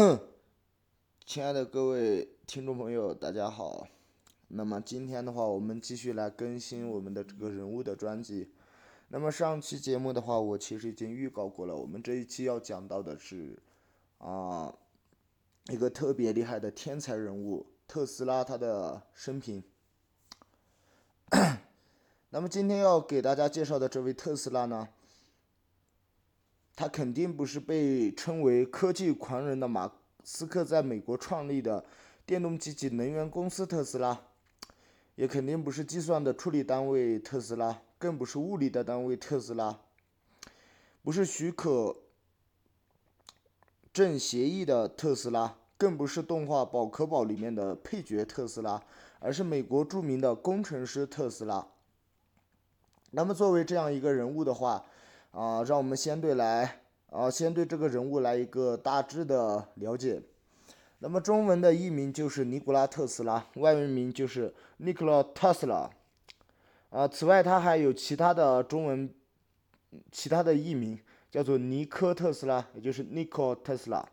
亲爱的各位听众朋友，大家好。那么今天的话，我们继续来更新我们的这个人物的专辑。那么上期节目的话，我其实已经预告过了，我们这一期要讲到的是啊一个特别厉害的天才人物特斯拉他的生平。那么今天要给大家介绍的这位特斯拉呢？他肯定不是被称为科技狂人的马斯克在美国创立的电动机及能源公司特斯拉，也肯定不是计算的处理单位特斯拉，更不是物理的单位特斯拉，不是许可证协议的特斯拉，更不是动画《宝可宝》里面的配角特斯拉，而是美国著名的工程师特斯拉。那么作为这样一个人物的话，啊，让我们先对来啊，先对这个人物来一个大致的了解。那么中文的译名就是尼古拉特斯拉，外文名就是 Nikola Tesla。啊，此外他还有其他的中文其他的译名，叫做尼科特斯拉，也就是 Nikola Tesla。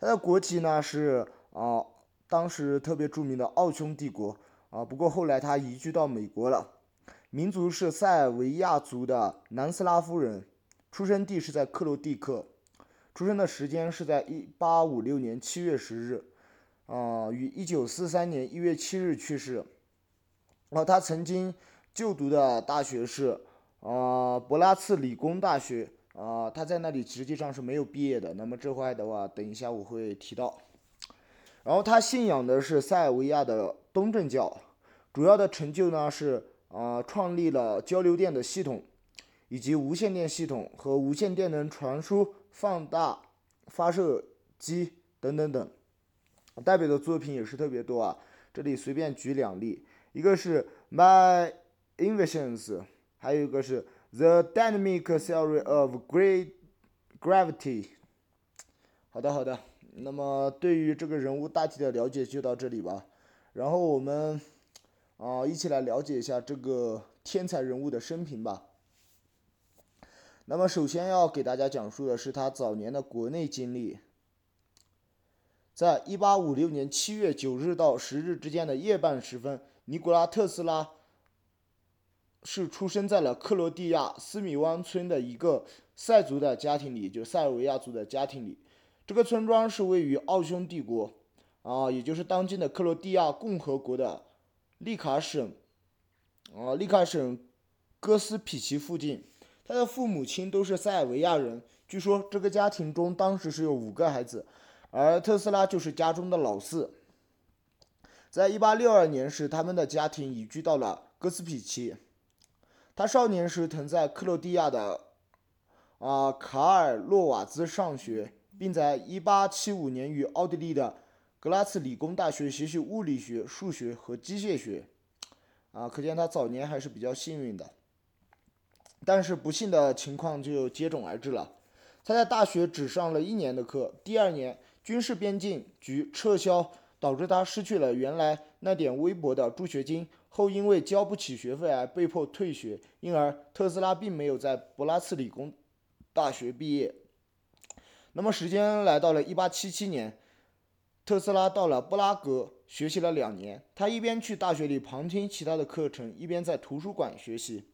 他的国籍呢是啊，当时特别著名的奥匈帝国啊，不过后来他移居到美国了。民族是塞尔维亚族的南斯拉夫人，出生地是在克罗地克，出生的时间是在一八五六年七月十日，啊，于一九四三年一月七日去世。然后他曾经就读的大学是啊博拉茨理工大学，啊，他在那里实际上是没有毕业的。那么这块的话，等一下我会提到。然后他信仰的是塞尔维亚的东正教，主要的成就呢是。啊，创立了交流电的系统，以及无线电系统和无线电能传输放大发射机等等等，代表的作品也是特别多啊。这里随便举两例，一个是 My Inventions，还有一个是 The Dynamic Theory of Great Gravity。好的，好的。那么对于这个人物大体的了解就到这里吧。然后我们。啊，一起来了解一下这个天才人物的生平吧。那么，首先要给大家讲述的是他早年的国内经历。在一八五六年七月九日到十日之间的夜半时分，尼古拉特斯拉是出生在了克罗地亚斯米湾村的一个塞族的家庭里，就塞尔维亚族的家庭里。这个村庄是位于奥匈帝国，啊，也就是当今的克罗地亚共和国的。利卡省，啊，利卡省哥斯皮奇附近，他的父母亲都是塞尔维亚人。据说这个家庭中当时是有五个孩子，而特斯拉就是家中的老四。在一八六二年时，他们的家庭移居到了哥斯皮奇。他少年时曾在克罗地亚的啊卡尔洛瓦兹上学，并在一八七五年与奥地利的。格拉茨理工大学学习物理学、数学和机械学，啊，可见他早年还是比较幸运的。但是不幸的情况就接踵而至了。他在大学只上了一年的课，第二年军事边境局撤销，导致他失去了原来那点微薄的助学金。后因为交不起学费而被迫退学，因而特斯拉并没有在博拉茨理工大学毕业。那么时间来到了一八七七年。特斯拉到了布拉格学习了两年，他一边去大学里旁听其他的课程，一边在图书馆学习。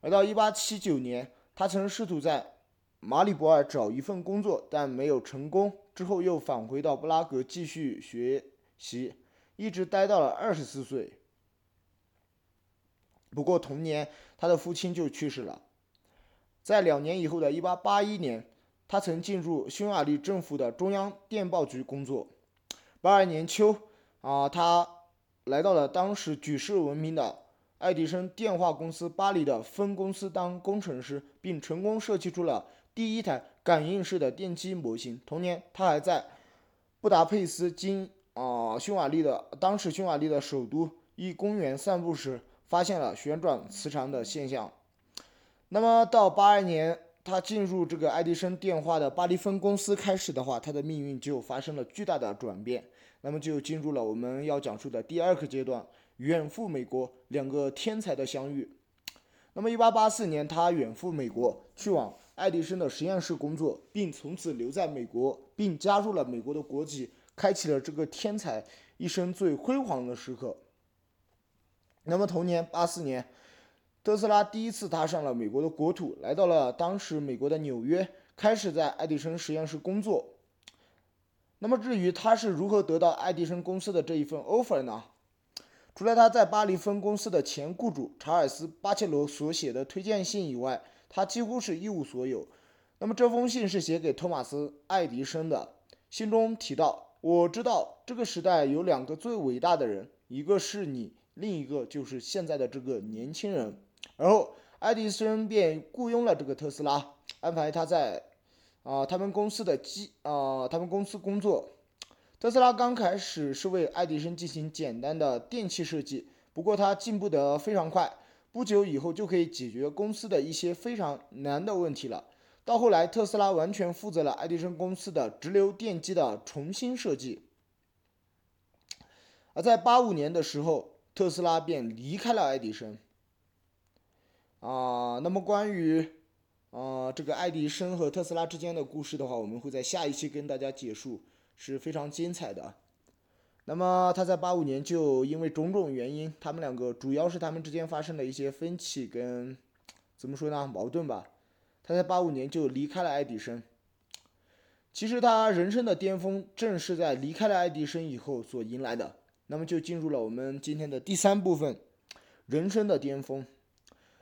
而到1879年，他曾试图在马里博尔找一份工作，但没有成功。之后又返回到布拉格继续学习，一直待到了二十四岁。不过同年，他的父亲就去世了。在两年以后的1881年，他曾进入匈牙利政府的中央电报局工作。八二年秋，啊，他来到了当时举世闻名的爱迪生电话公司巴黎的分公司当工程师，并成功设计出了第一台感应式的电机模型。同年，他还在布达佩斯经啊匈牙利的当时匈牙利的首都一公园散步时，发现了旋转磁场的现象。那么到八二年。他进入这个爱迪生电话的巴黎分公司开始的话，他的命运就发生了巨大的转变。那么就进入了我们要讲述的第二个阶段，远赴美国，两个天才的相遇。那么1884年，他远赴美国，去往爱迪生的实验室工作，并从此留在美国，并加入了美国的国籍，开启了这个天才一生最辉煌的时刻。那么同年八四年，特斯拉第一次踏上了美国的国土，来到了当时美国的纽约，开始在爱迪生实验室工作。那么至于他是如何得到爱迪生公司的这一份 offer 呢？除了他在巴黎分公司的前雇主查尔斯·巴切罗所写的推荐信以外，他几乎是一无所有。那么这封信是写给托马斯·爱迪生的，信中提到：“我知道这个时代有两个最伟大的人，一个是你，另一个就是现在的这个年轻人。”而后，爱迪生便雇佣了这个特斯拉，安排他在。啊，他们公司的机啊，他们公司工作。特斯拉刚开始是为爱迪生进行简单的电器设计，不过他进步得非常快，不久以后就可以解决公司的一些非常难的问题了。到后来，特斯拉完全负责了爱迪生公司的直流电机的重新设计。而在八五年的时候，特斯拉便离开了爱迪生。啊，那么关于。啊，这个爱迪生和特斯拉之间的故事的话，我们会在下一期跟大家解述，是非常精彩的。那么他在八五年就因为种种原因，他们两个主要是他们之间发生了一些分歧跟怎么说呢矛盾吧。他在八五年就离开了爱迪生。其实他人生的巅峰正是在离开了爱迪生以后所迎来的。那么就进入了我们今天的第三部分，人生的巅峰。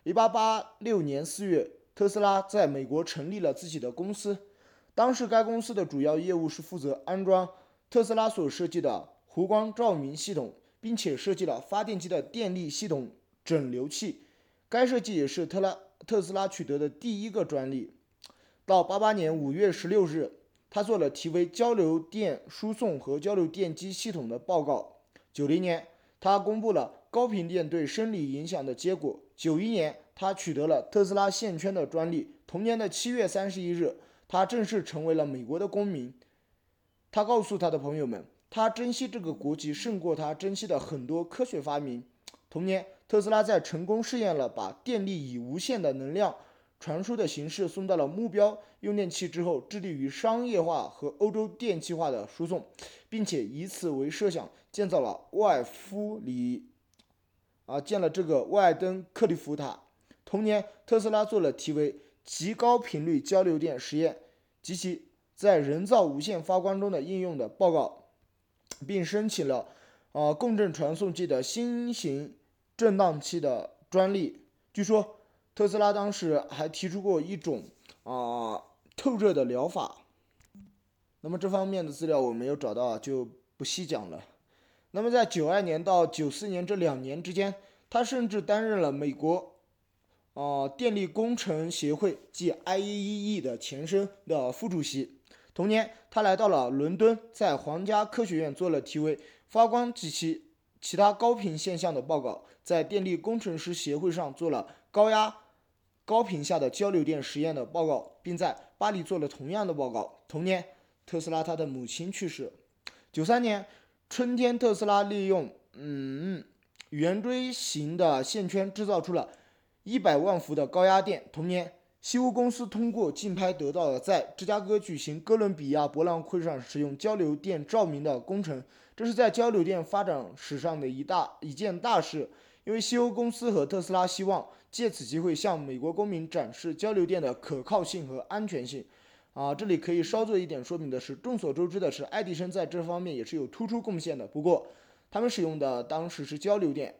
一八八六年四月。特斯拉在美国成立了自己的公司，当时该公司的主要业务是负责安装特斯拉所设计的弧光照明系统，并且设计了发电机的电力系统整流器。该设计也是特拉特斯拉取得的第一个专利。到八八年五月十六日，他做了题为《交流电输送和交流电机系统》的报告。九零年，他公布了高频电对生理影响的结果。九一年。他取得了特斯拉线圈的专利。同年的七月三十一日，他正式成为了美国的公民。他告诉他的朋友们，他珍惜这个国籍胜过他珍惜的很多科学发明。同年，特斯拉在成功试验了把电力以无线的能量传输的形式送到了目标用电器之后，致力于商业化和欧洲电气化的输送，并且以此为设想建造了沃尔夫里，啊，建了这个外登克利夫塔。同年，特斯拉做了题为“极高频率交流电实验及其在人造无线发光中的应用”的报告，并申请了啊共振传送器的新型振荡器的专利。据说，特斯拉当时还提出过一种啊透热的疗法。那么这方面的资料我没有找到，就不细讲了。那么在九二年到九四年这两年之间，他甚至担任了美国。呃，电力工程协会即 IEEE 的前身的副主席。同年，他来到了伦敦，在皇家科学院做了题为“发光及其其他高频现象”的报告，在电力工程师协会上做了高压高频下的交流电实验的报告，并在巴黎做了同样的报告。同年，特斯拉他的母亲去世。九三年春天，特斯拉利用嗯圆锥形的线圈制造出了。一百万伏的高压电。同年，西屋公司通过竞拍得到了在芝加哥举行哥伦比亚博览会上使用交流电照明的工程，这是在交流电发展史上的一大一件大事。因为西欧公司和特斯拉希望借此机会向美国公民展示交流电的可靠性和安全性。啊，这里可以稍做一点说明的是，众所周知的是，爱迪生在这方面也是有突出贡献的。不过，他们使用的当时是交流电。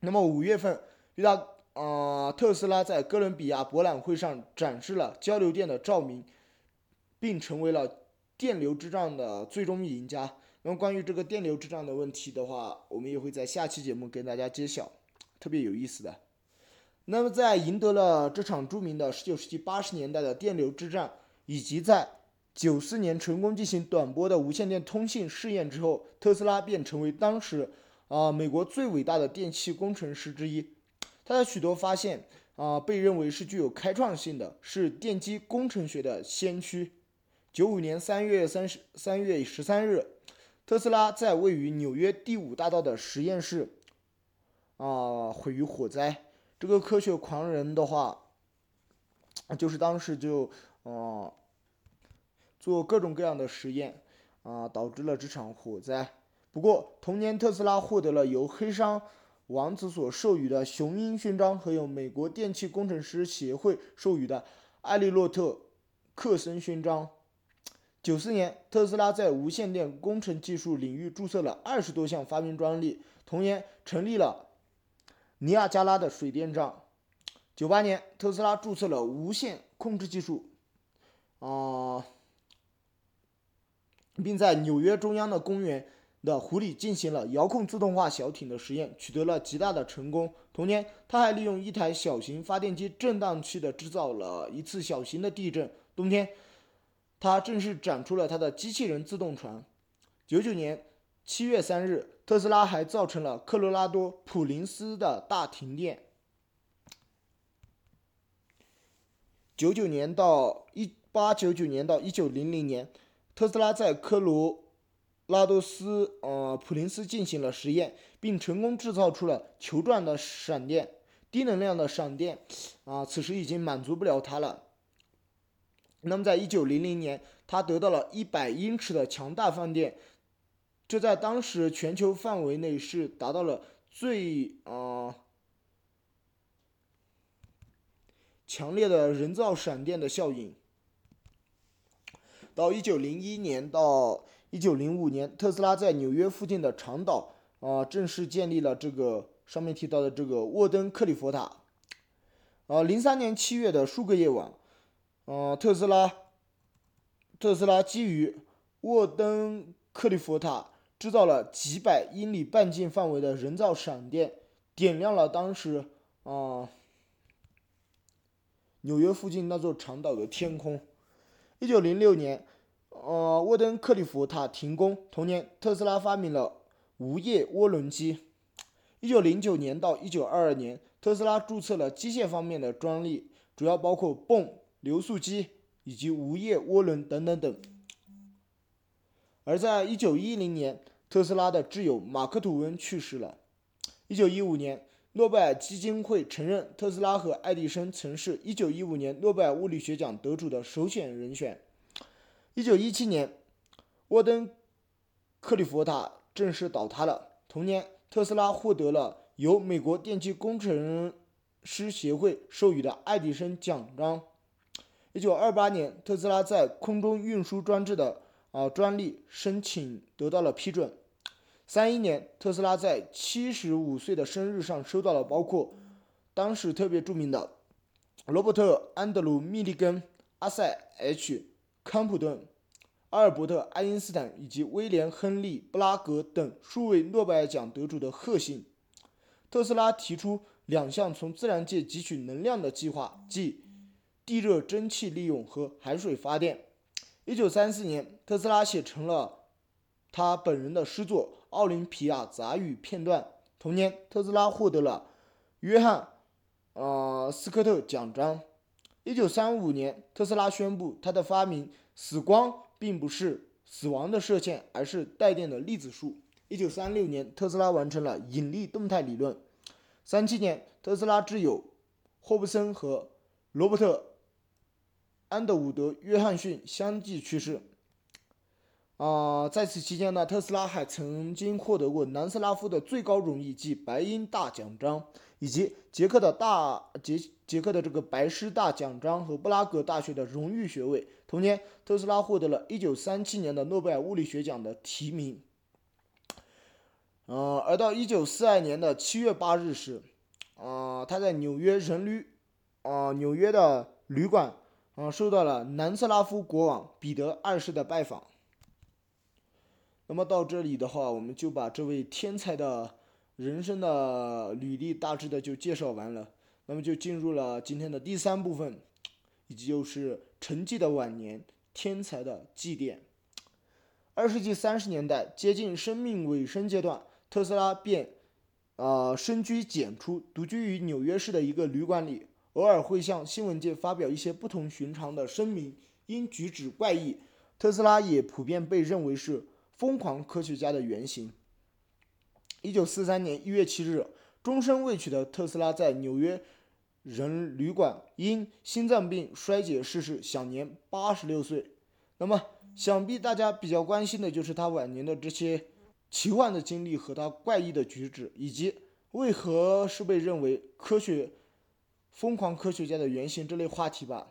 那么五月份。遇到呃，特斯拉在哥伦比亚博览会上展示了交流电的照明，并成为了电流之战的最终赢家。那么关于这个电流之战的问题的话，我们也会在下期节目跟大家揭晓，特别有意思的。那么在赢得了这场著名的19世纪80年代的电流之战，以及在94年成功进行短波的无线电通信试验之后，特斯拉便成为当时啊美国最伟大的电气工程师之一。他的许多发现啊，被认为是具有开创性的，是电机工程学的先驱。九五年三月三十三月十三日，特斯拉在位于纽约第五大道的实验室啊毁于火灾。这个科学狂人的话就是当时就呃做各种各样的实验啊，导致了这场火灾。不过同年，特斯拉获得了由黑商王子所授予的雄鹰勋章和由美国电气工程师协会授予的艾利诺特克森勋章。九四年，特斯拉在无线电工程技术领域注册了二十多项发明专利。同年，成立了尼亚加拉的水电站。九八年，特斯拉注册了无线控制技术，啊，并在纽约中央的公园的湖里进行了遥控自动化小艇的实验，取得了极大的成功。同年，他还利用一台小型发电机震荡器的制造了一次小型的地震。冬天。他正式展出了他的机器人自动船。九九年七月三日，特斯拉还造成了科罗拉多普林斯的大停电。九九年到一八九九年到一九零零年，特斯拉在科罗拉多斯呃普林斯进行了实验，并成功制造出了球状的闪电。低能量的闪电啊，此时已经满足不了他了。那么，在一九零零年，他得到了一百英尺的强大放电，这在当时全球范围内是达到了最啊强烈的人造闪电的效应。到一九零一年到一九零五年，特斯拉在纽约附近的长岛啊正式建立了这个上面提到的这个沃登克利佛塔。啊，零三年七月的数个夜晚。呃，特斯拉，特斯拉基于沃登克利佛塔制造了几百英里半径范围的人造闪电，点亮了当时啊纽约附近那座长岛的天空。一九零六年，呃，沃登克利夫塔停工。同年，特斯拉发明了无叶涡轮机。一九零九年到一九二二年，特斯拉注册了机械方面的专利，主要包括泵。流速机以及无叶涡轮等等等。而在一九一零年，特斯拉的挚友马克·吐温去世了。一九一五年，诺贝尔基金会承认特斯拉和爱迪生曾是一九一五年诺贝尔物理学奖得主的首选人选。一九一七年，沃登克利佛塔正式倒塌了。同年，特斯拉获得了由美国电气工程师协会授予的爱迪生奖章。一九二八年，特斯拉在空中运输装置的啊专利申请得到了批准。三一年，特斯拉在七十五岁的生日上收到了包括当时特别著名的罗伯特·安德鲁·密利根、阿塞 ·H· 康普顿、阿尔伯特·爱因斯坦以及威廉·亨利·布拉格等数位诺贝尔奖得主的贺信。特斯拉提出两项从自然界汲取能量的计划，即。地热蒸汽利用和海水发电。一九三四年，特斯拉写成了他本人的诗作《奥林匹亚杂语》片段。同年，特斯拉获得了约翰呃斯科特奖章。一九三五年，特斯拉宣布他的发明——死光并不是死亡的射线，而是带电的粒子束。一九三六年，特斯拉完成了引力动态理论。三七年，特斯拉挚友霍布森和罗伯特。安德伍德·约翰逊相继去世。啊，在此期间呢，特斯拉还曾经获得过南斯拉夫的最高荣誉，即白鹰大奖章，以及捷克的大捷捷克的这个白狮大奖章和布拉格大学的荣誉学位。同年，特斯拉获得了一九三七年的诺贝尔物理学奖的提名。呃，而到一九四二年的七月八日时，啊，他在纽约人旅，啊，纽约的旅馆。啊，受到了南斯拉夫国王彼得二世的拜访。那么到这里的话，我们就把这位天才的人生的履历大致的就介绍完了。那么就进入了今天的第三部分，以及就是沉寂的晚年，天才的祭奠。二世纪三十年代接近生命尾声阶段，特斯拉便，呃，深居简出，独居于纽约市的一个旅馆里。偶尔会向新闻界发表一些不同寻常的声明，因举止怪异，特斯拉也普遍被认为是疯狂科学家的原型。一九四三年一月七日，终身未娶的特斯拉在纽约人旅馆，因心脏病衰竭逝世，享年八十六岁。那么，想必大家比较关心的就是他晚年的这些奇幻的经历和他怪异的举止，以及为何是被认为科学疯狂科学家的原型这类话题吧。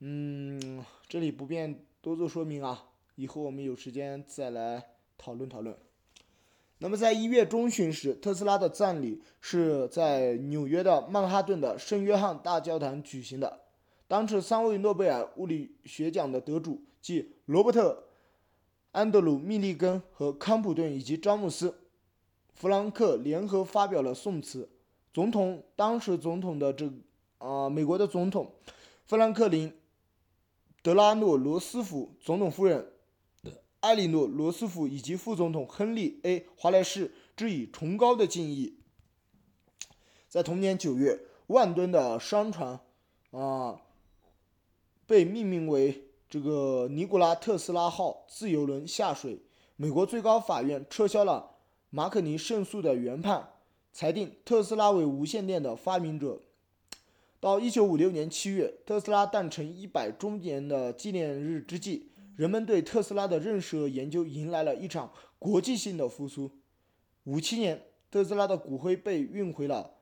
嗯，这里不便多做说明啊，以后我们有时间再来讨论讨论。那么，在一月中旬时，特斯拉的葬礼是在纽约的曼哈顿的圣约翰大教堂举行的。当时，三位诺贝尔物理学奖的得主，即罗伯特·安德鲁·密立根和康普顿以及詹姆斯·弗兰克联合发表了颂词。总统当时总统的这啊，美国的总统富兰克林·德拉诺·罗斯福、总统夫人。埃里诺·罗斯福以及副总统亨利 ·A· 华莱士致以崇高的敬意。在同年九月，万吨的商船啊被命名为这个尼古拉·特斯拉号自由轮下水。美国最高法院撤销了马可尼胜诉的原判，裁定特斯拉为无线电的发明者。到一九五六年七月，特斯拉诞辰一百周年的纪念日之际。人们对特斯拉的认识和研究迎来了一场国际性的复苏。五七年，特斯拉的骨灰被运回了，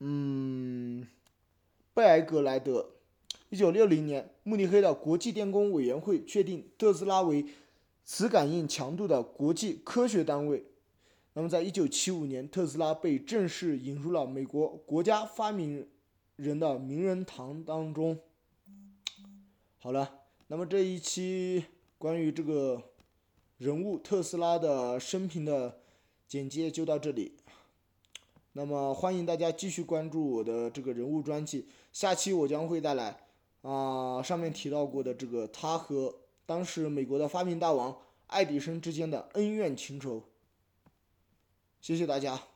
嗯，贝埃格莱德。一九六零年，慕尼黑的国际电工委员会确定特斯拉为磁感应强度的国际科学单位。那么，在一九七五年，特斯拉被正式引入了美国国家发明人的名人堂当中。好了。那么这一期关于这个人物特斯拉的生平的简介就到这里。那么欢迎大家继续关注我的这个人物专辑，下期我将会带来啊上面提到过的这个他和当时美国的发明大王爱迪生之间的恩怨情仇。谢谢大家。